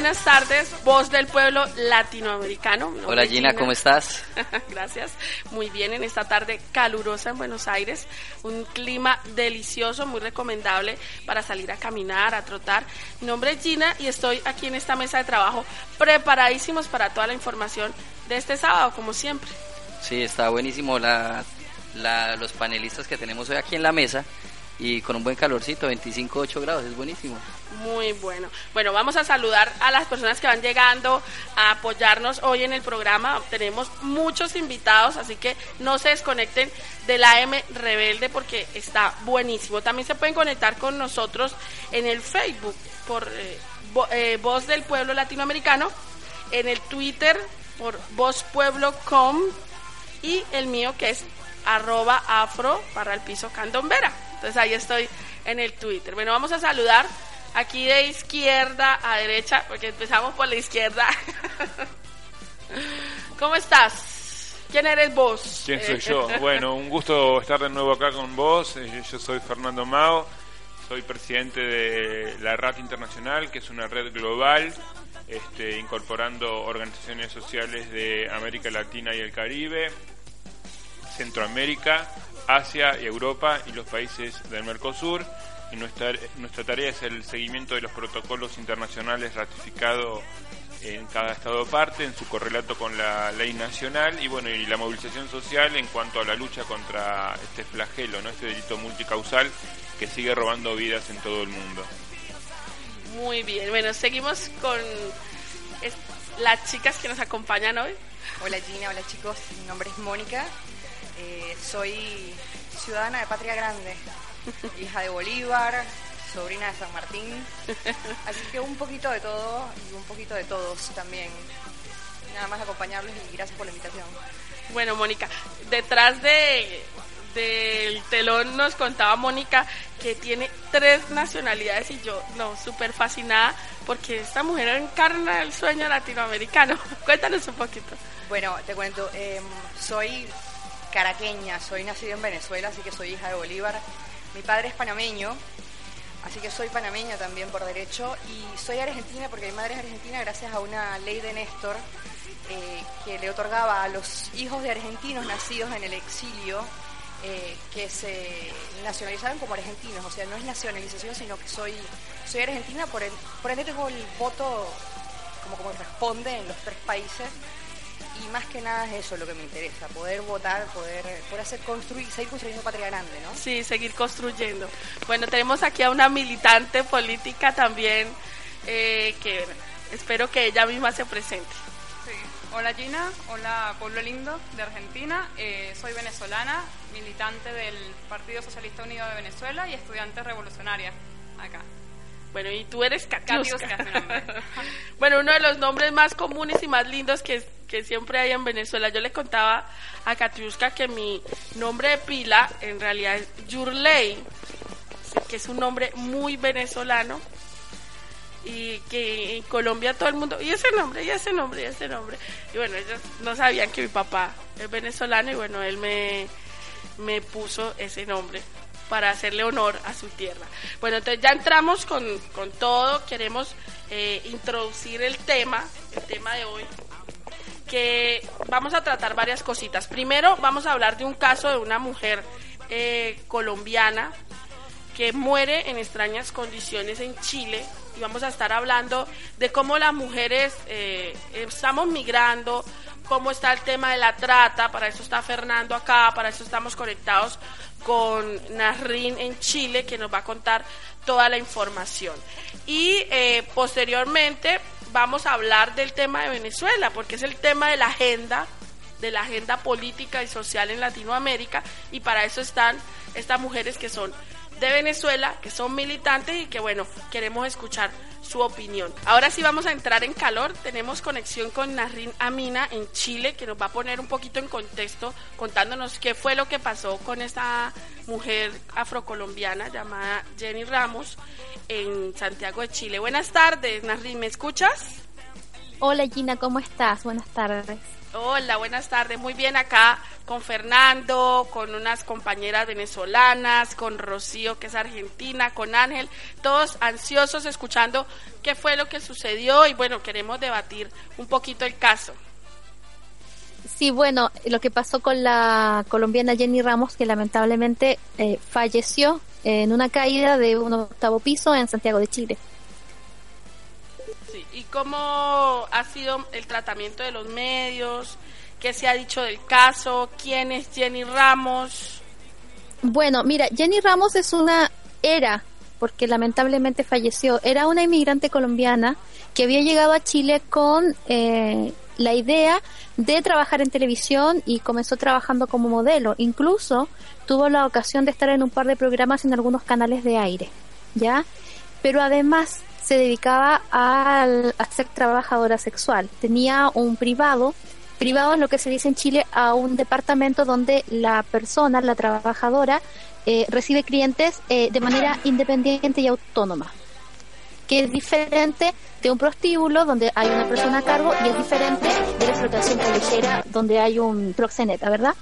Buenas tardes, voz del pueblo latinoamericano. Hola Gina, ¿cómo estás? Gracias, muy bien en esta tarde calurosa en Buenos Aires, un clima delicioso, muy recomendable para salir a caminar, a trotar. Mi nombre es Gina y estoy aquí en esta mesa de trabajo preparadísimos para toda la información de este sábado, como siempre. Sí, está buenísimo la, los panelistas que tenemos hoy aquí en la mesa y con un buen calorcito, 25, 8 grados, es buenísimo. Muy bueno. Bueno, vamos a saludar a las personas que van llegando a apoyarnos hoy en el programa. Tenemos muchos invitados, así que no se desconecten de la M Rebelde porque está buenísimo. También se pueden conectar con nosotros en el Facebook por eh, eh, Voz del Pueblo Latinoamericano, en el Twitter por vozpueblo.com y el mío que es arroba afro para el piso candombera. Entonces ahí estoy en el Twitter. Bueno, vamos a saludar aquí de izquierda a derecha, porque empezamos por la izquierda. ¿Cómo estás? ¿Quién eres vos? ¿Quién soy yo? Bueno, un gusto estar de nuevo acá con vos. Eh, yo soy Fernando Mao, soy presidente de la RAP Internacional, que es una red global este, incorporando organizaciones sociales de América Latina y el Caribe, Centroamérica, Asia y Europa y los países del Mercosur. Y nuestra, nuestra tarea es el seguimiento de los protocolos internacionales ratificados en cada estado parte, en su correlato con la ley nacional y bueno y la movilización social en cuanto a la lucha contra este flagelo, no este delito multicausal que sigue robando vidas en todo el mundo. Muy bien, bueno, seguimos con las chicas que nos acompañan hoy. Hola Gina, hola chicos, mi nombre es Mónica, eh, soy ciudadana de Patria Grande, hija de Bolívar, sobrina de San Martín. Así que un poquito de todo y un poquito de todos también. Nada más acompañarles y gracias por la invitación. Bueno, Mónica, detrás de del telón nos contaba Mónica que tiene tres nacionalidades y yo, no, súper fascinada porque esta mujer encarna el sueño latinoamericano. Cuéntanos un poquito. Bueno, te cuento, em, soy caraqueña, soy nacida en Venezuela, así que soy hija de Bolívar. Mi padre es panameño, así que soy panameña también por derecho. Y soy argentina porque mi madre es argentina gracias a una ley de Néstor eh, que le otorgaba a los hijos de argentinos nacidos en el exilio eh, que se nacionalizaban como argentinos. O sea, no es nacionalización, sino que soy, soy argentina, por, el, por ende tengo el voto como, como responde en los tres países y más que nada es eso lo que me interesa, poder votar, poder, poder hacer construir, seguir construyendo patria grande, ¿no? Sí, seguir construyendo. Bueno, tenemos aquí a una militante política también, eh, que espero que ella misma se presente. Sí. Hola Gina, hola Pueblo Lindo de Argentina, eh, soy venezolana, militante del Partido Socialista Unido de Venezuela y estudiante revolucionaria acá. Bueno, y tú eres Katiuska. bueno, uno de los nombres más comunes y más lindos que, que siempre hay en Venezuela. Yo le contaba a Katiuska que mi nombre de pila en realidad es Yurley, que es un nombre muy venezolano y que en Colombia todo el mundo, y ese nombre, y ese nombre, y ese nombre. Y bueno, ellos no sabían que mi papá es venezolano y bueno, él me, me puso ese nombre para hacerle honor a su tierra. Bueno, entonces ya entramos con, todo, queremos eh, introducir el tema, el tema de hoy, que vamos a tratar varias cositas. Primero vamos a hablar de un caso de una mujer eh, colombiana que muere en extrañas condiciones en Chile y vamos a estar hablando de cómo las mujeres eh, estamos migrando, cómo está el tema de la trata, para eso está Fernando acá, para eso estamos conectados con Narrin en Chile, que nos va a contar toda la información. Y eh, posteriormente vamos a hablar del tema de Venezuela, porque es el tema de la agenda, de la agenda política y social en Latinoamérica, y para eso están estas mujeres que son de Venezuela, que son militantes y que bueno, queremos escuchar su opinión. Ahora sí vamos a entrar en calor. Tenemos conexión con Narrin Amina en Chile, que nos va a poner un poquito en contexto contándonos qué fue lo que pasó con esta mujer afrocolombiana llamada Jenny Ramos en Santiago de Chile. Buenas tardes, Narrin, ¿me escuchas? Hola Gina, ¿cómo estás? Buenas tardes. Hola, buenas tardes. Muy bien acá con Fernando, con unas compañeras venezolanas, con Rocío que es argentina, con Ángel, todos ansiosos escuchando qué fue lo que sucedió y bueno, queremos debatir un poquito el caso. Sí, bueno, lo que pasó con la colombiana Jenny Ramos, que lamentablemente eh, falleció en una caída de un octavo piso en Santiago de Chile. ¿Y cómo ha sido el tratamiento de los medios? ¿Qué se ha dicho del caso? ¿Quién es Jenny Ramos? Bueno, mira, Jenny Ramos es una, era, porque lamentablemente falleció, era una inmigrante colombiana que había llegado a Chile con eh, la idea de trabajar en televisión y comenzó trabajando como modelo. Incluso tuvo la ocasión de estar en un par de programas en algunos canales de aire, ¿ya? Pero además se dedicaba a, ser trabajadora sexual. Tenía un privado, privado es lo que se dice en Chile, a un departamento donde la persona, la trabajadora, eh, recibe clientes eh, de manera independiente y autónoma, que es diferente de un prostíbulo donde hay una persona a cargo y es diferente de la explotación callejera donde hay un proxeneta, ¿verdad?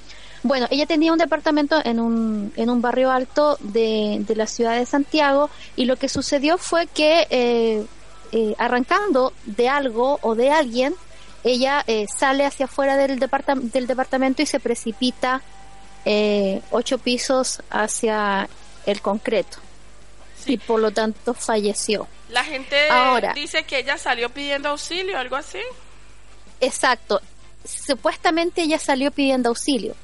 Bueno, ella tenía un departamento en un, en un barrio alto de, de la ciudad de Santiago y lo que sucedió fue que eh, eh, arrancando de algo o de alguien, ella eh, sale hacia afuera del, del departamento y se precipita ocho pisos hacia el concreto y por lo tanto falleció. La gente dice que ella salió pidiendo auxilio, algo así. Exacto. Supuestamente ella salió pidiendo auxilio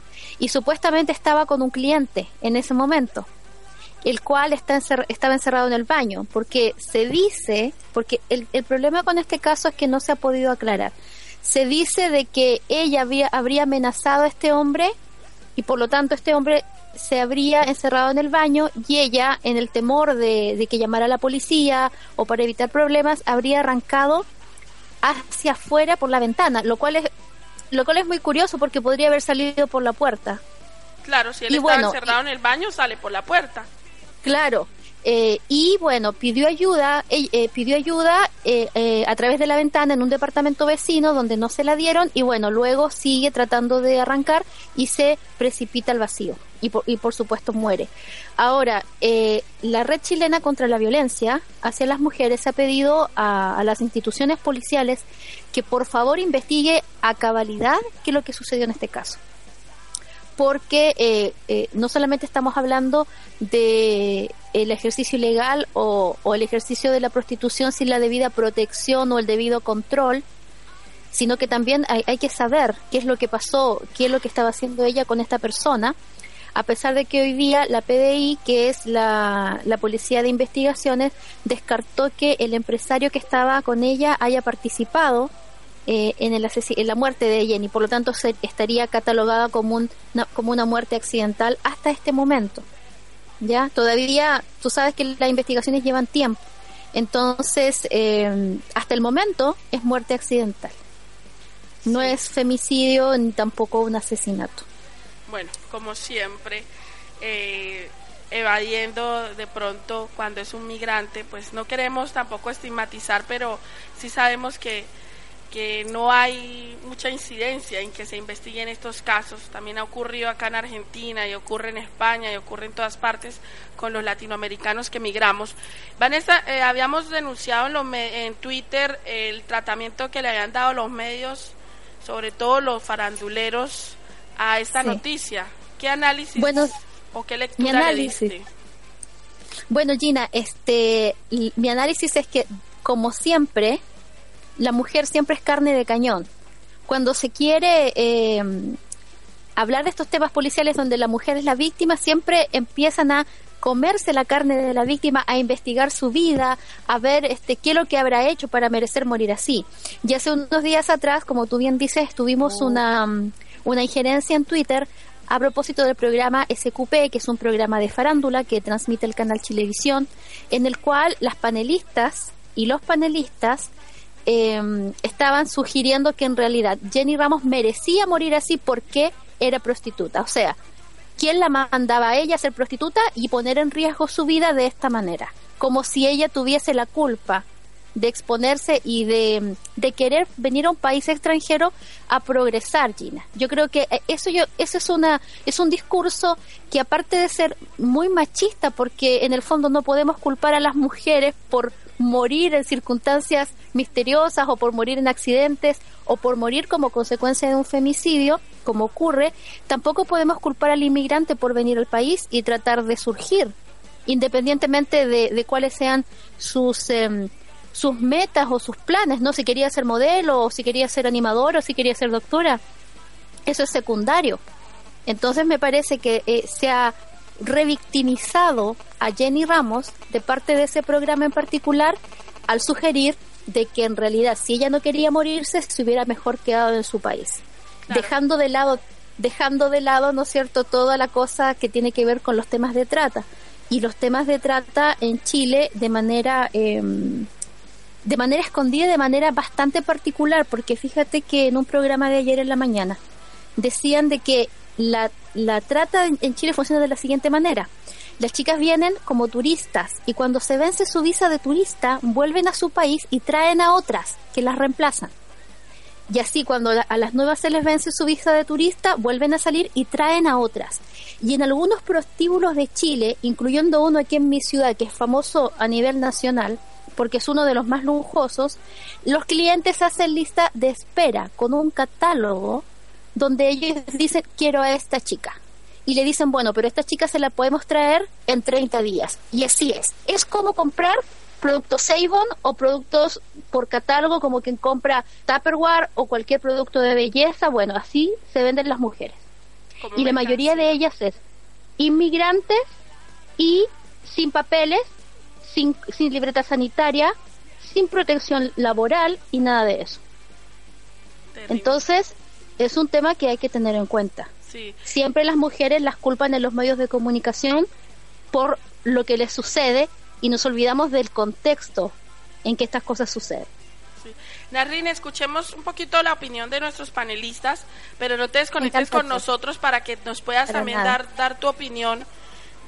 y supuestamente estaba con un cliente en ese momento, el cual está estaba encerrado en el baño, porque se dice, porque el, el, problema con este caso es que no se ha podido aclarar. Se dice de que ella había, habría amenazado a este hombre y por lo tanto este hombre se habría encerrado en el baño y ella, en el temor de, de que llamara a la policía o para evitar problemas, habría arrancado hacia afuera por la ventana, lo cual es lo cual es muy curioso porque podría haber salido por la puerta. Claro, si él estaba encerrado en el baño, sale por la puerta. Claro. Eh, y bueno, pidió ayuda, eh, eh, pidió ayuda a través de la ventana en un departamento vecino donde no se la dieron y bueno, luego sigue tratando de arrancar y se precipita al vacío y por, y por supuesto muere. Ahora, la red chilena contra la violencia hacia las mujeres ha pedido a, a las instituciones policiales que por favor investigue a cabalidad qué es lo que sucedió en este caso. Porque eh, eh, no solamente estamos hablando de el ejercicio ilegal o, el ejercicio de la prostitución sin la debida protección o el debido control, sino que también hay, hay que saber qué es lo que pasó, qué es lo que estaba haciendo ella con esta persona, a pesar de que hoy día la PDI, que es la, la, Policía de Investigaciones, descartó que el empresario que estaba con ella haya participado eh, en, el en la muerte de Jenny, por lo tanto se estaría catalogada como, una, como una muerte accidental hasta este momento. ¿Ya? Todavía, tú sabes que las investigaciones llevan tiempo, entonces eh, hasta el momento es muerte accidental. No es femicidio ni tampoco un asesinato. Bueno, como siempre, eh, evadiendo de pronto cuando es un migrante, pues no queremos tampoco estigmatizar, pero sí sabemos que que no hay mucha incidencia en que se investiguen estos casos. También ha ocurrido acá en Argentina y ocurre en España y ocurre en todas partes con los latinoamericanos que migramos. Vanessa, eh, habíamos denunciado en, en Twitter el tratamiento que le habían dado los medios, sobre todo los faranduleros, a esta noticia. ¿Qué análisis bueno, o qué lectura le diste? Bueno, Gina, este, mi análisis es que, como siempre, la mujer siempre es carne de cañón. Cuando se quiere eh, hablar de estos temas policiales donde la mujer es la víctima, siempre empiezan a comerse la carne de la víctima, a investigar su vida, a ver este, qué es lo que habrá hecho para merecer morir así. Y hace unos días atrás, como tú bien dices, tuvimos oh. una, una injerencia en Twitter a propósito del programa SQP, que es un programa de farándula que transmite el canal Chilevisión, en el cual las panelistas y los panelistas eh, estaban sugiriendo que en realidad Jenny Ramos merecía morir así porque era prostituta. O sea, ¿quién la mandaba a ella a ser prostituta y poner en riesgo su vida de esta manera? Como si ella tuviese la culpa de exponerse y de, de, querer venir a un país extranjero a progresar, Gina. Yo creo que eh, eso yo eso es una es un discurso que aparte de ser muy machista porque en el fondo no podemos culpar a las mujeres por morir en circunstancias misteriosas o por morir en accidentes o por morir como consecuencia de un femicidio, como ocurre, tampoco podemos culpar al inmigrante por venir al país y tratar de surgir, independientemente de, cuáles sean sus em, sus metas o sus planes, ¿no? Si quería ser modelo, o si quería ser animador, o si quería ser doctora. Eso es secundario. Entonces me parece que eh, se revictimizado a Jenny Ramos de parte de ese programa en particular al sugerir de que en realidad si ella no quería morirse se hubiera mejor quedado en su país, dejando de lado dejando de lado, ¿no es cierto?, toda la cosa que tiene que ver con los temas de trata. Y los temas de trata en Chile de manera em, de manera escondida, de manera bastante particular, porque fíjate que en un programa de ayer en la mañana decían de que la, la trata en Chile funciona de la siguiente manera. Las chicas vienen como turistas y cuando se vence su visa de turista vuelven a su país y traen a otras que las reemplazan. Y así cuando a las nuevas se les vence su visa de turista vuelven a salir y traen a otras. Y en algunos prostíbulos de Chile, incluyendo uno aquí en mi ciudad que es famoso a nivel nacional, porque es uno de los más lujosos, los clientes hacen lista de espera con un catálogo donde ellos dicen quiero a esta chica y le dicen, bueno, pero esta chica se la podemos traer en 30 días. Y así es. Es como comprar productos Avon o productos por catálogo como quien compra Tupperware o cualquier producto de belleza. Bueno, así se venden las mujeres. y la mayoría de ellas es inmigrantes y sin papeles, sin, sin libreta sanitaria, sin protección laboral y nada de eso. Entonces, es un tema que hay que tener en cuenta. Siempre las mujeres las culpan en los medios de comunicación por lo que les sucede y nos olvidamos del contexto en que estas cosas suceden. Sí. Narrin, escuchemos un poquito la opinión de nuestros panelistas, pero no te desconectes con nosotros para que nos puedas también dar, dar tu opinión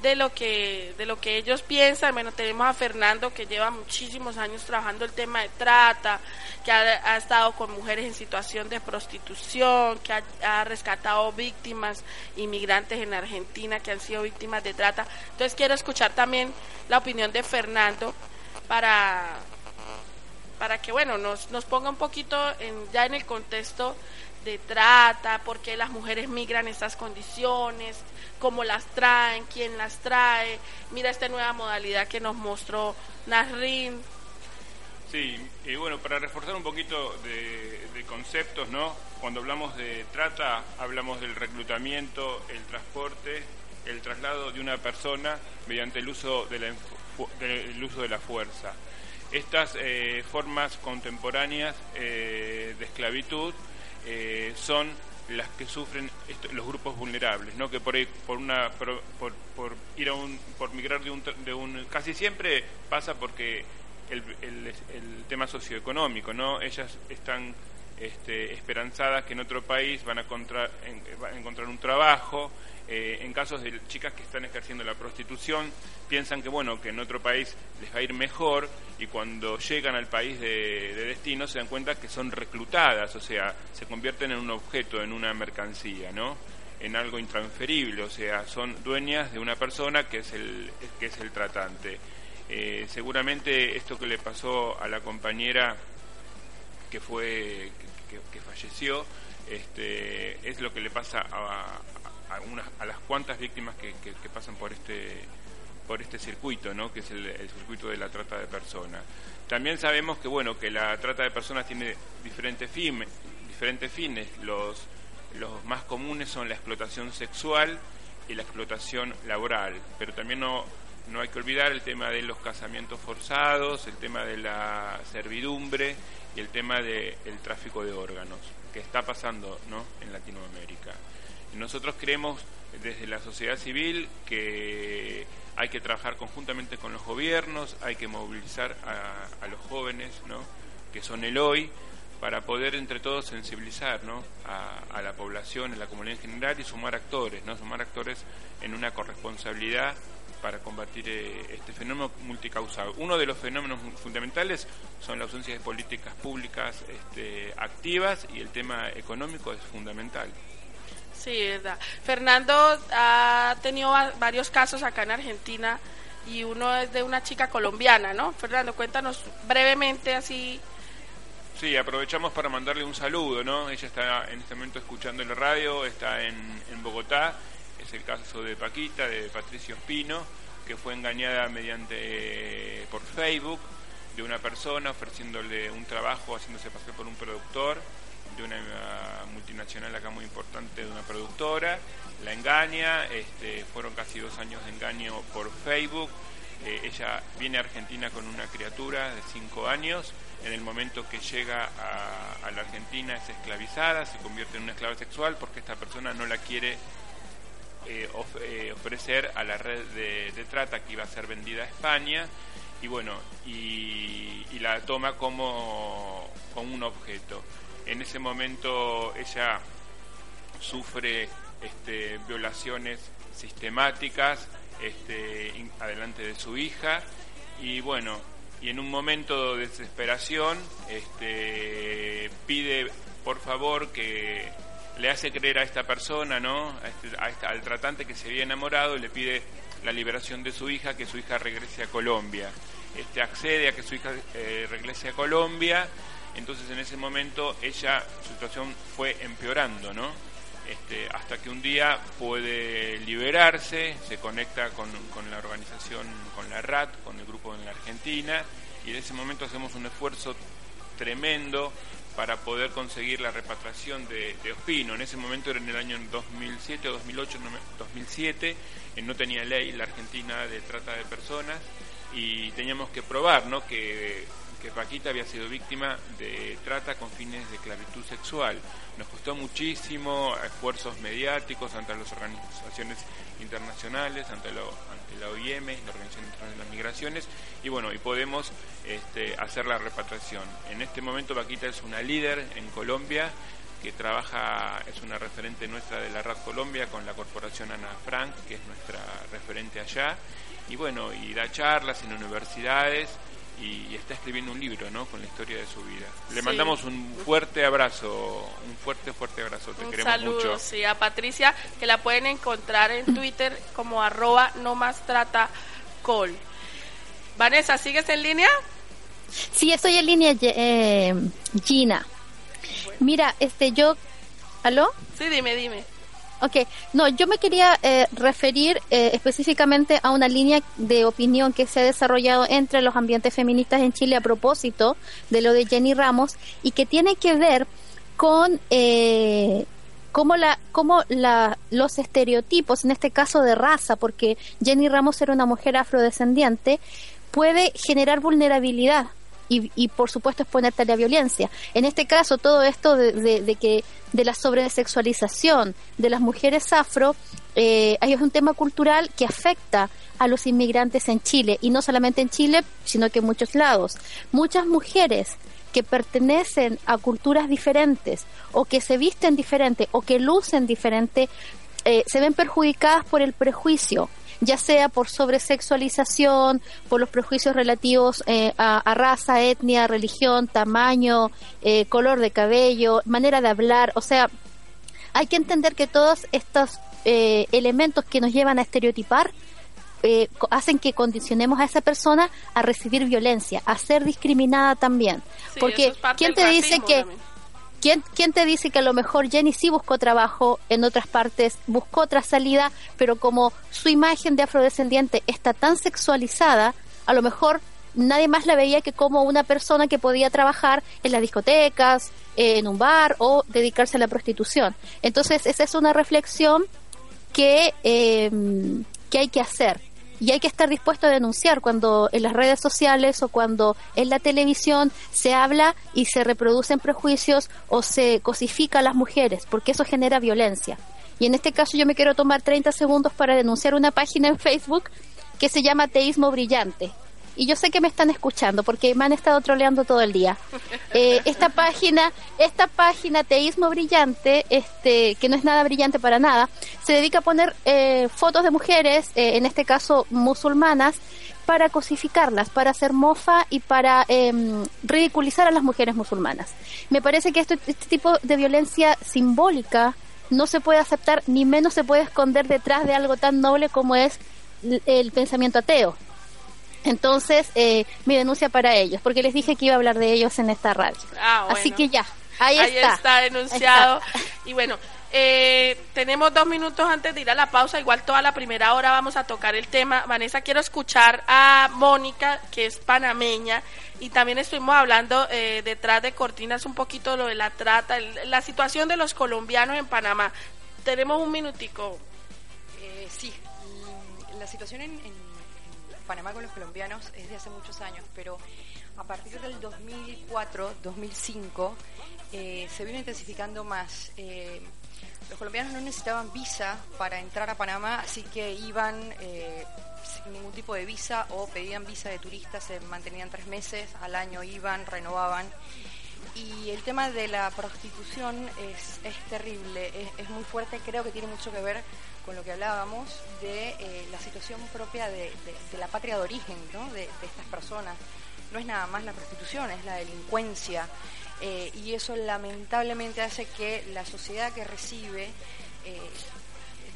de lo que de lo que ellos piensan. Bueno, tenemos a Fernando que lleva muchísimos años trabajando el tema de trata, que ha, estado con mujeres en situación de prostitución, que ha, rescatado víctimas inmigrantes en Argentina que han sido víctimas de trata. Entonces quiero escuchar también la opinión de Fernando para para que bueno nos, nos ponga un poquito en, ya en el contexto de trata, por qué las mujeres migran en estas condiciones, cómo las traen, quién las trae. Mira esta nueva modalidad que nos mostró Nasrin. Sí, y bueno, para reforzar un poquito de, conceptos, ¿no? Cuando hablamos de trata, hablamos del reclutamiento, el transporte, el traslado de una persona mediante el uso de la, uso de la fuerza. Estas eh, formas contemporáneas eh, de esclavitud eh, son las que sufren los grupos vulnerables, ¿no? Que por por una por, por, ir a un por migrar de un, de un casi siempre pasa porque el, el, el tema socioeconómico, ¿no? Ellas están este, esperanzadas que en otro país van a, encontrar, van a encontrar un trabajo. Eh, en casos de chicas que están ejerciendo la prostitución, piensan que bueno que en otro país les va a ir mejor y cuando llegan al país de, destino se dan cuenta que son reclutadas, o sea, se convierten en un objeto, en una mercancía, ¿no? en algo intransferible, o sea, son dueñas de una persona que es el, que es el tratante. Eh, seguramente esto que le pasó a la compañera que fue que, falleció este, es lo que le pasa a, a, a las cuantas víctimas que, que, pasan por este por este circuito, ¿no? que es el, circuito de la trata de personas. También sabemos que bueno que la trata de personas tiene diferentes, fines, diferentes fines. Los, los más comunes son la explotación sexual y la explotación laboral, pero también no, no hay que olvidar el tema de los casamientos forzados, el tema de la servidumbre y el tema del tráfico de órganos, que está pasando ¿no? en Latinoamérica. Nosotros creemos desde la sociedad civil que hay que trabajar conjuntamente con los gobiernos, hay que movilizar a, los jóvenes, que son el hoy, para poder entre todos sensibilizar a, la población, a la comunidad en general y sumar actores, ¿no? sumar actores en una corresponsabilidad para combatir eh, este fenómeno multicausal. Uno de los fenómenos fundamentales son la ausencia de políticas públicas este, activas y el tema económico es fundamental. Sí, verdad. Fernando ha tenido varios casos acá en Argentina y uno es de una chica colombiana, ¿no? Fernando, cuéntanos brevemente así. Sí, aprovechamos para mandarle un saludo, ¿no? Ella está en este momento escuchando la radio, está en, en Bogotá es el caso de Paquita, de Patricio Espino, que fue engañada mediante por Facebook de una persona ofreciéndole un trabajo, haciéndose pasar por un productor de una multinacional acá muy importante, de una productora, la engaña, este, fueron casi dos años de engaño por Facebook, eh, ella viene a Argentina con una criatura de cinco años, en el momento que llega a, la Argentina es esclavizada, se convierte en una esclava sexual porque esta persona no la quiere eh, eh, ofrecer a la red de, trata que iba a ser vendida a España. Y bueno, y, la toma como, un objeto. En ese momento ella sufre este, violaciones sistemáticas este, adelante de su hija y bueno, y en un momento de desesperación este, pide por favor que le hace creer a esta persona, ¿no? Este, al tratante que se había enamorado, le pide la liberación de su hija, que su hija regrese a Colombia. Accede a que su hija eh, regrese a Colombia, entonces en ese momento ella, su situación fue empeorando, ¿no? Este, hasta que un día puede liberarse, se conecta con, la organización, con la RAT, con el grupo en la Argentina, y en ese momento hacemos un esfuerzo tremendo para poder conseguir la repatriación de, Ospino. En ese momento era en el año 2007 o 2008, 2007, no tenía ley la Argentina de trata de personas y teníamos que probar ¿no? que, que Paquita había sido víctima de trata con fines de esclavitud sexual. Nos costó muchísimo esfuerzos mediáticos ante las organizaciones internacionales, ante, ante la OIM, la Organización Internacional de las Migraciones, y bueno, y podemos este, hacer la repatriación. En este momento Paquita es una líder en Colombia que trabaja, es una referente nuestra de la RAD Colombia con la corporación Ana Frank, que es nuestra referente allá, y bueno, y da charlas en universidades y, está escribiendo un libro, ¿no? Con la historia de su vida. Le mandamos un fuerte abrazo, un fuerte, fuerte abrazo. Te un queremos saludo, sí, a Patricia, que la pueden encontrar en Twitter como arroba no más trata col. Vanessa, ¿sigues en línea? Sí, estoy en línea, eh, Gina. Mira, este, yo, ¿aló? Sí, dime, dime. Ok, no, yo me quería eh, referir eh, específicamente a una línea de opinión que se ha desarrollado entre los ambientes feministas en Chile a propósito de lo de Jenny Ramos y que tiene que ver con eh, cómo, la, cómo la, los estereotipos, en este caso de raza, porque Jenny Ramos era una mujer afrodescendiente, puede generar vulnerabilidad y, y, por supuesto exponerte a la violencia. En este caso, todo esto de, que de la sobresexualización de las mujeres afro eh, es un tema cultural que afecta a los inmigrantes en Chile y no solamente en Chile, sino que en muchos lados. Muchas mujeres que pertenecen a culturas diferentes o que se visten diferente o que lucen diferente eh, se ven perjudicadas por el prejuicio ya sea por sobresexualización, por los prejuicios relativos eh, a, raza, etnia, religión, tamaño, eh, color de cabello, manera de hablar, o sea, hay que entender que todos estos eh, elementos que nos llevan a estereotipar hacen que condicionemos a esa persona a recibir violencia, a ser discriminada también. Porque ¿quién te dice que ¿Quién, ¿Quién te dice que a lo mejor Jenny sí buscó trabajo en otras partes, buscó otra salida, pero como su imagen de afrodescendiente está tan sexualizada, a lo mejor nadie más la veía que como una persona que podía trabajar en las discotecas, en un bar o dedicarse a la prostitución. Entonces, esa es una reflexión que, eh, que hay que hacer y hay que estar dispuesto a denunciar cuando en las redes sociales o cuando en la televisión se habla y se reproducen prejuicios o se cosifica a las mujeres, porque eso genera violencia. Y en este caso yo me quiero tomar 30 segundos para denunciar una página en Facebook que se llama Teísmo Brillante. Y yo sé que me están escuchando porque me han estado troleando todo el día. Eh, esta página, esta página Teísmo Brillante, este, que no es nada brillante para nada, se dedica a poner eh, fotos de mujeres, en este caso musulmanas, para cosificarlas, para hacer mofa y para em, ridiculizar a las mujeres musulmanas. Me parece que este tipo de violencia simbólica no se puede aceptar ni menos se puede esconder detrás de algo tan noble como es el pensamiento ateo. Entonces, eh, mi denuncia para ellos, porque les dije que iba a hablar de ellos en esta radio. Ah, Así que ya, ahí, está. está denunciado. Y bueno, eh, tenemos dos minutos antes de ir a la pausa. Igual toda la primera hora vamos a tocar el tema. Vanessa, quiero escuchar a Mónica, que es panameña, y también estuvimos hablando eh, detrás de cortinas un poquito de lo de la trata, la situación de los colombianos en Panamá. Tenemos un minutico. Eh, sí, la situación en, Panamá con los colombianos es de hace muchos años, pero a partir del 2004, 2005, eh, se vino intensificando más. Eh, los colombianos no necesitaban visa para entrar a Panamá, así que iban eh, sin ningún tipo de visa o pedían visa de turistas, se mantenían tres meses, al año iban, renovaban. Y el tema de la prostitución es, es terrible, es, muy fuerte, creo que tiene mucho que ver con lo que hablábamos de eh, la situación propia de, la patria de origen ¿no? de, estas personas. No es nada más la prostitución, es la delincuencia, eh, y eso lamentablemente hace que la sociedad que recibe, eh,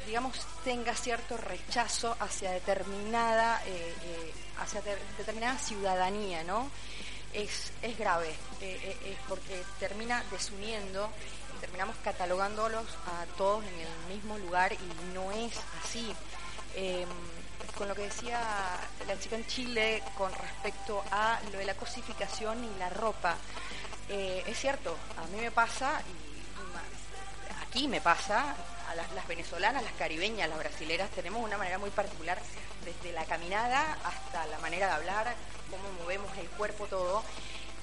digamos, tenga cierto rechazo hacia determinada, hacia determinada ciudadanía, ¿no? Es, es grave, es porque termina desuniendo terminamos catalogándolos a todos en el mismo lugar y no es así em, con lo que decía la chica en Chile con respecto a lo de la cosificación y la ropa. Eh, es cierto, a mí me pasa, y aquí me pasa, a las, venezolanas, las caribeñas, las brasileras, tenemos una manera muy particular, desde la caminada hasta la manera de hablar, cómo movemos el cuerpo, todo.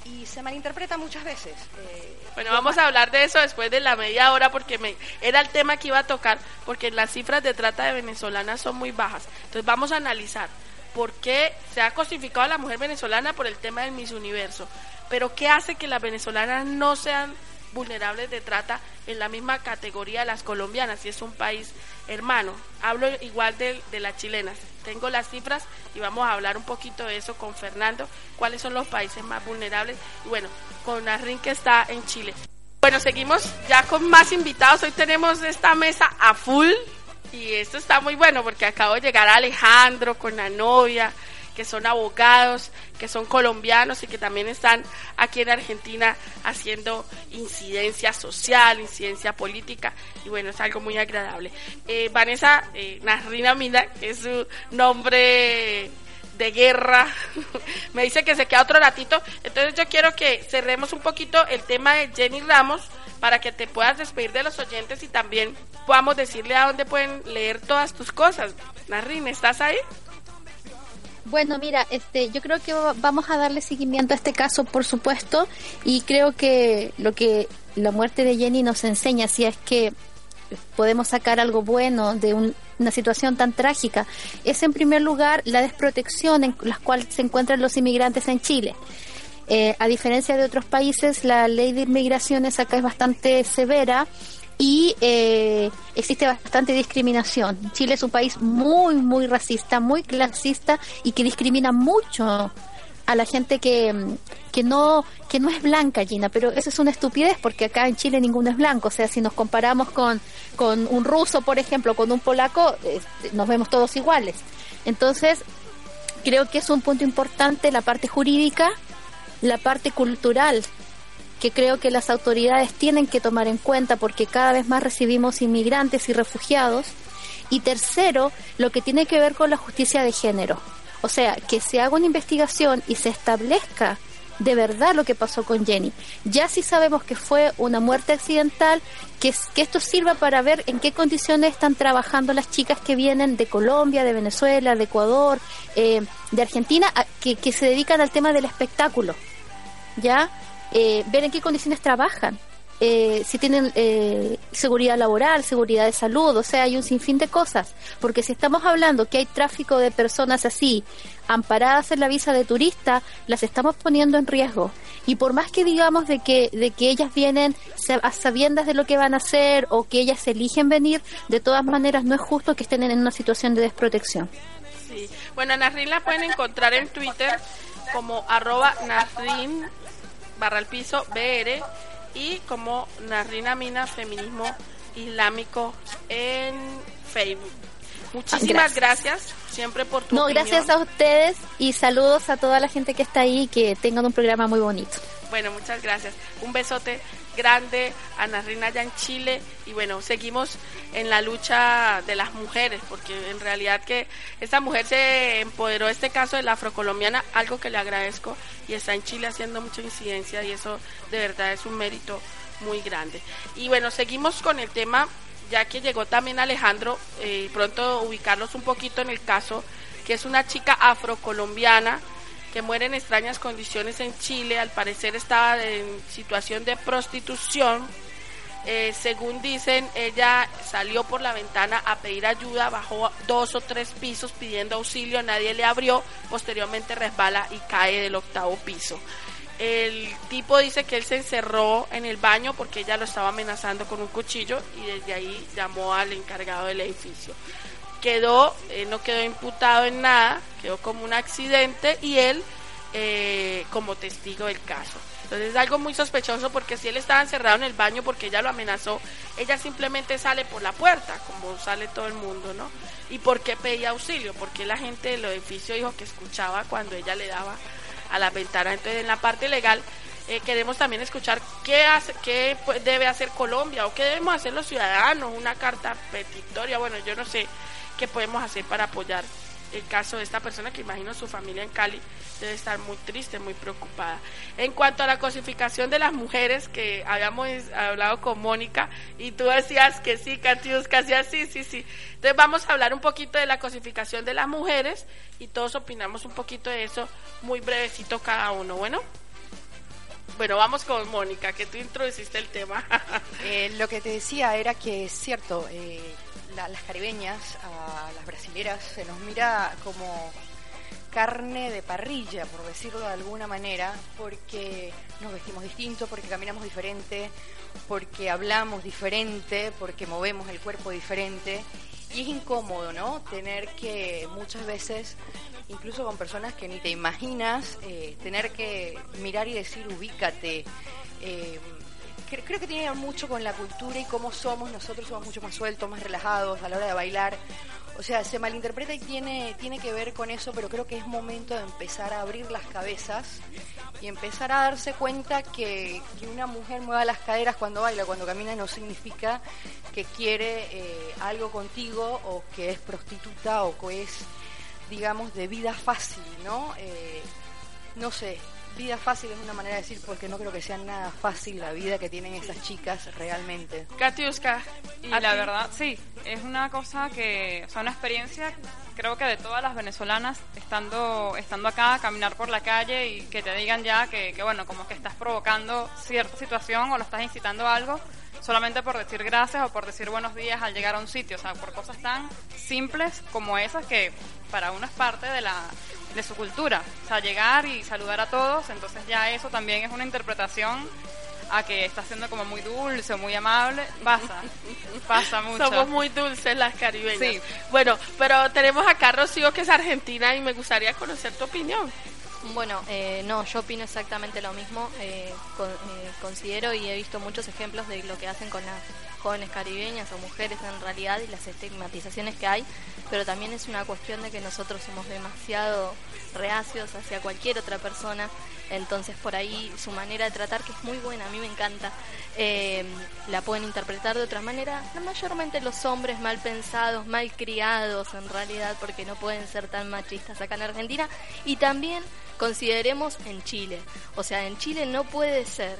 Y se malinterpreta muchas veces. Eh, bueno, vamos a hablar de eso después de la media hora porque me, era el tema que iba a tocar, porque las cifras de trata de venezolanas son muy bajas. Entonces vamos a analizar por qué se ha cosificado a la mujer venezolana por el tema del Miss Universo. Pero ¿qué hace que las venezolanas no sean vulnerables de trata en la misma categoría de las colombianas, si es un país hermano? Hablo igual de, de las chilenas. Tengo las cifras y vamos a hablar un poquito de eso con Fernando, cuáles son los países más vulnerables. Y bueno, con Arrin que está en Chile. Bueno, seguimos ya con más invitados. Hoy tenemos esta mesa a full y esto está muy bueno porque acabo de llegar Alejandro con la novia, que son abogados, que son colombianos y que también están aquí en Argentina haciendo incidencia social, incidencia política, y bueno, es algo muy agradable. Eh, Vanessa eh, Nasrina que es su nombre de guerra, me dice que se queda otro ratito, entonces yo quiero que cerremos un poquito el tema de Jenny Ramos para que te puedas despedir de los oyentes y también podamos decirle a dónde pueden leer todas tus cosas. Narrin, ¿estás ahí? Bueno, mira, este, yo creo que vamos a darle seguimiento a este caso, por supuesto, y creo que lo que la muerte de Jenny nos enseña, si es que podemos sacar algo bueno de una situación tan trágica, es en primer lugar la desprotección en la cual se encuentran los inmigrantes en Chile. Eh, a diferencia de otros países, la ley de inmigraciones acá es bastante severa y eh, existe bastante discriminación. Chile es un país muy, muy racista, muy clasista y que discrimina mucho a la gente que, que no que no es blanca, Gina, pero eso es una estupidez porque acá en Chile ninguno es blanco. O sea, si nos comparamos con, con un ruso, por ejemplo, con un polaco, este, nos vemos todos iguales. Entonces, creo que es un punto importante la parte jurídica, la parte cultural que creo que las autoridades tienen que tomar en cuenta porque cada vez más recibimos inmigrantes y refugiados. Y tercero, lo que tiene que ver con la justicia de género. O sea, que se haga una investigación y se establezca de verdad lo que pasó con Jenny. Ya si sabemos que fue una muerte accidental, que, que esto sirva para ver en qué condiciones están trabajando las chicas que vienen de Colombia, de Venezuela, de Ecuador, eh, de Argentina, que, que se dedican al tema del espectáculo. ¿Ya? Eh, ver en qué condiciones trabajan. eh, si tienen eh, seguridad laboral, seguridad de salud, o sea, hay un sinfín de cosas. Porque si estamos hablando que hay tráfico de personas así, amparadas en la visa de turista, las estamos poniendo en riesgo. Y por más que digamos de que, de que ellas vienen a sabiendas de lo que van a hacer o que ellas eligen venir, de todas maneras no es justo que estén en una situación de desprotección. Sí. Bueno, a la pueden encontrar en Twitter como arroba barra el piso BR y como Narrina Mina Feminismo Islámico en Facebook. Muchísimas gracias. siempre por tu No, gracias a ustedes y saludos a toda la gente que está ahí que tengan un programa muy bonito. Bueno, muchas gracias. Un besote grande a Narrina allá en Chile y bueno, seguimos en la lucha de las mujeres porque en realidad que esta mujer se empoderó este caso de la afrocolombiana, algo que le agradezco y está en Chile haciendo mucha incidencia y eso de verdad es un mérito muy grande. Y bueno, seguimos con el tema, ya que llegó también Alejandro, eh, pronto ubicarlos un poquito en el caso, que es una chica afrocolombiana que muere en extrañas condiciones en Chile, al parecer estaba en situación de prostitución. Eh, según dicen, ella salió por la ventana a pedir ayuda, bajó dos o tres pisos pidiendo auxilio, nadie le abrió, posteriormente resbala y cae del octavo piso. El tipo dice que él se encerró en el baño porque ella lo estaba amenazando con un cuchillo y desde ahí llamó al encargado del edificio. Quedó, eh, no quedó imputado en nada, quedó como un accidente y él eh, como testigo del caso. Entonces es algo muy sospechoso porque si él estaba encerrado en el baño porque ella lo amenazó, ella simplemente sale por la puerta, como sale todo el mundo, ¿no? ¿Y por qué pedía auxilio? Porque la gente del edificio dijo que escuchaba cuando ella le daba a la ventana. Entonces, en la parte legal, eh, queremos también escuchar qué, hace, qué debe hacer Colombia o qué debemos hacer los ciudadanos, una carta petitoria, bueno, yo no sé qué podemos hacer para apoyar el caso de esta persona que imagino su familia en Cali debe estar muy triste, muy preocupada. En cuanto a la cosificación de las mujeres, que habíamos hablado con Mónica y tú decías que sí, Catius, casi así, sí, sí. Entonces vamos a hablar un poquito de la cosificación de las mujeres y todos opinamos un poquito de eso, muy brevecito cada uno, ¿bueno? Bueno, vamos con Mónica, que tú introduciste el tema. Eh, lo que te decía era que es cierto, eh, las caribeñas, a las brasileras, se nos mira como carne de parrilla, por decirlo de alguna manera, porque nos vestimos distinto, porque caminamos diferente, porque hablamos diferente, porque movemos el cuerpo diferente. Y es incómodo, ¿no? Tener que muchas veces, incluso con personas que ni te imaginas, eh, tener que mirar y decir, ubícate. Eh, creo que tiene mucho con la cultura y cómo somos. Nosotros somos mucho más sueltos, más relajados a la hora de bailar. O sea, se malinterpreta y tiene, tiene que ver con eso, pero creo que es momento de empezar a abrir las cabezas y empezar a darse cuenta que, que una mujer mueva las caderas cuando baila, cuando camina, no significa que quiere eh, algo contigo o que es prostituta o que es, digamos, de vida fácil, ¿no? Eh, no sé, vida fácil es una manera de decir porque no creo que sea nada fácil la vida que tienen esas chicas realmente. Katiuska. Y la verdad, sí, es una cosa que, o sea, una experiencia creo que de todas las venezolanas estando estando acá, caminar por la calle y que te digan ya que, que bueno, como que estás provocando cierta situación o lo estás incitando a algo solamente por decir gracias o por decir buenos días al llegar a un sitio, o sea, por cosas tan simples como esas que para uno es parte de la de su cultura, o sea, llegar y saludar a todos, entonces ya eso también es una interpretación a que está siendo como muy dulce o muy amable, pasa, pasa mucho. Somos muy dulces las caribeñas. Sí. Bueno, pero tenemos acá Rocío que es argentina y me gustaría conocer tu opinión. Bueno, eh, no, yo opino exactamente lo mismo. Eh, eh, considero y he visto muchos ejemplos de lo que hacen con las jóvenes caribeñas o mujeres en realidad y las estigmatizaciones que hay, pero también es una cuestión de que nosotros somos demasiado reacios hacia cualquier otra persona, entonces por ahí su manera de tratar, que es muy buena, a mí me encanta, la pueden interpretar de otra manera, mayormente los hombres mal pensados, mal criados en realidad, porque no pueden ser tan machistas acá en Argentina, y también Consideremos en Chile. O sea, en Chile no puede ser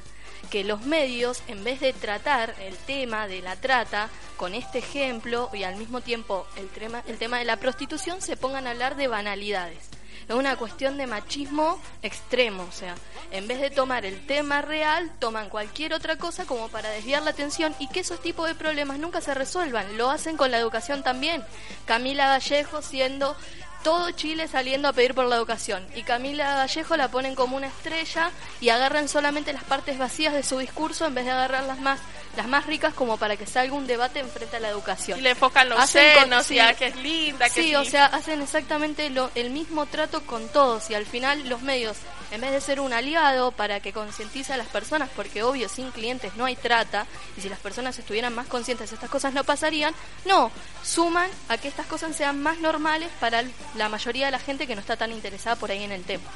que los medios, en vez de tratar el tema de la trata con este ejemplo y al mismo tiempo el tema, el tema de la prostitución, se pongan a hablar de banalidades. Es una cuestión de machismo extremo, o sea, en vez de tomar el tema real, toman cualquier otra cosa como para desviar la atención y que esos tipos de problemas nunca se resuelvan. Lo hacen con la educación también. Camila Vallejo siendo todo Chile saliendo a pedir por la educación. Y Camila Vallejo la ponen como una estrella y agarran solamente las partes vacías de su discurso en vez de agarrar las más, las más ricas como para que salga un debate enfrente a la educación. Y le enfocan los senos, sí, que es linda, que sí. o sea, hacen exactamente lo, el mismo trato con todos y al final los medios en vez de ser un aliado para que concientice a las personas, porque obvio, sin clientes no hay trata, y si las personas estuvieran más conscientes, estas cosas no pasarían, no, suman a que estas cosas sean más normales para la mayoría de la gente que no está tan interesada por ahí en el tema.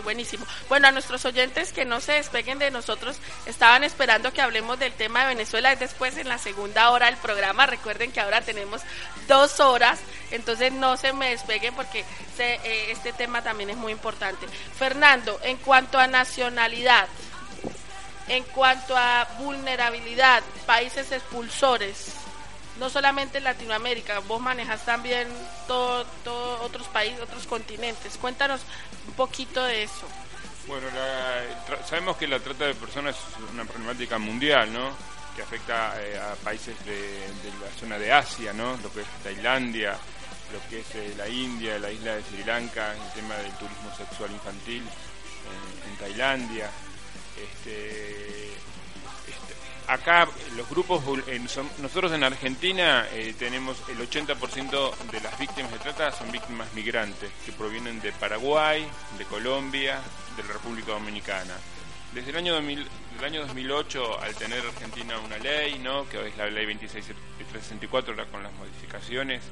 Buenísimo. Bueno, a nuestros oyentes que no se despeguen de nosotros, estaban esperando que hablemos del tema de Venezuela después en la segunda hora del programa. Recuerden que ahora tenemos dos horas, entonces no se me despeguen porque eh, este tema también es muy importante. Fernando, en cuanto a nacionalidad, en cuanto a vulnerabilidad, países expulsores, no solamente en Latinoamérica, vos manejas también todos todo otros países, otros continentes. Cuéntanos un poquito de eso. Bueno, sabemos que la trata de personas es una problemática mundial, ¿no? Que afecta eh, a países de, la zona de Asia, ¿no? Lo que es Tailandia, lo que es eh, la India, la isla de Sri Lanka, el tema del turismo sexual infantil eh, en Tailandia. Este, acá los grupos, nosotros en Argentina eh, tenemos el 80% de las víctimas de trata son víctimas migrantes que provienen de Paraguay, de Colombia, de la República Dominicana. Desde el año, el año 2008, al tener Argentina una ley, ¿no? que es la ley 26364, con las modificaciones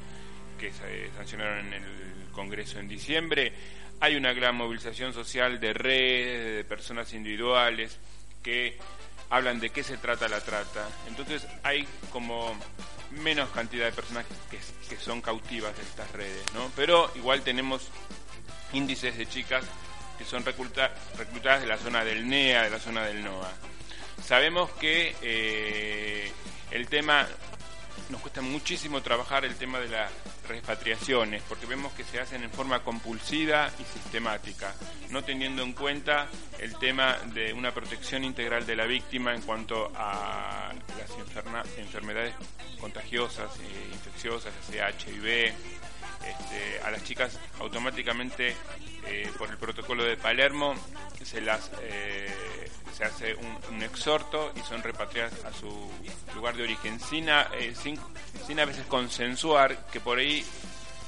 que se sancionaron en el Congreso en diciembre, hay una gran movilización social de redes, de personas individuales que hablan de qué se trata la trata. Entonces hay como menos cantidad de personas que, son cautivas de estas redes, ¿no? Pero igual tenemos índices de chicas que son reclutadas de la zona del NEA, de la zona del NOA. Sabemos que eh, el tema nos cuesta muchísimo trabajar el tema de las repatriaciones, porque vemos que se hacen en forma compulsiva y sistemática, no teniendo en cuenta el tema de una protección integral de la víctima en cuanto a las enfermedades contagiosas e infecciosas, sea HIV, este, a las chicas automáticamente eh, por el protocolo de Palermo se las eh, se hace un, exhorto y son repatriadas a su lugar de origen sin a, eh, sin, sin a veces consensuar que por ahí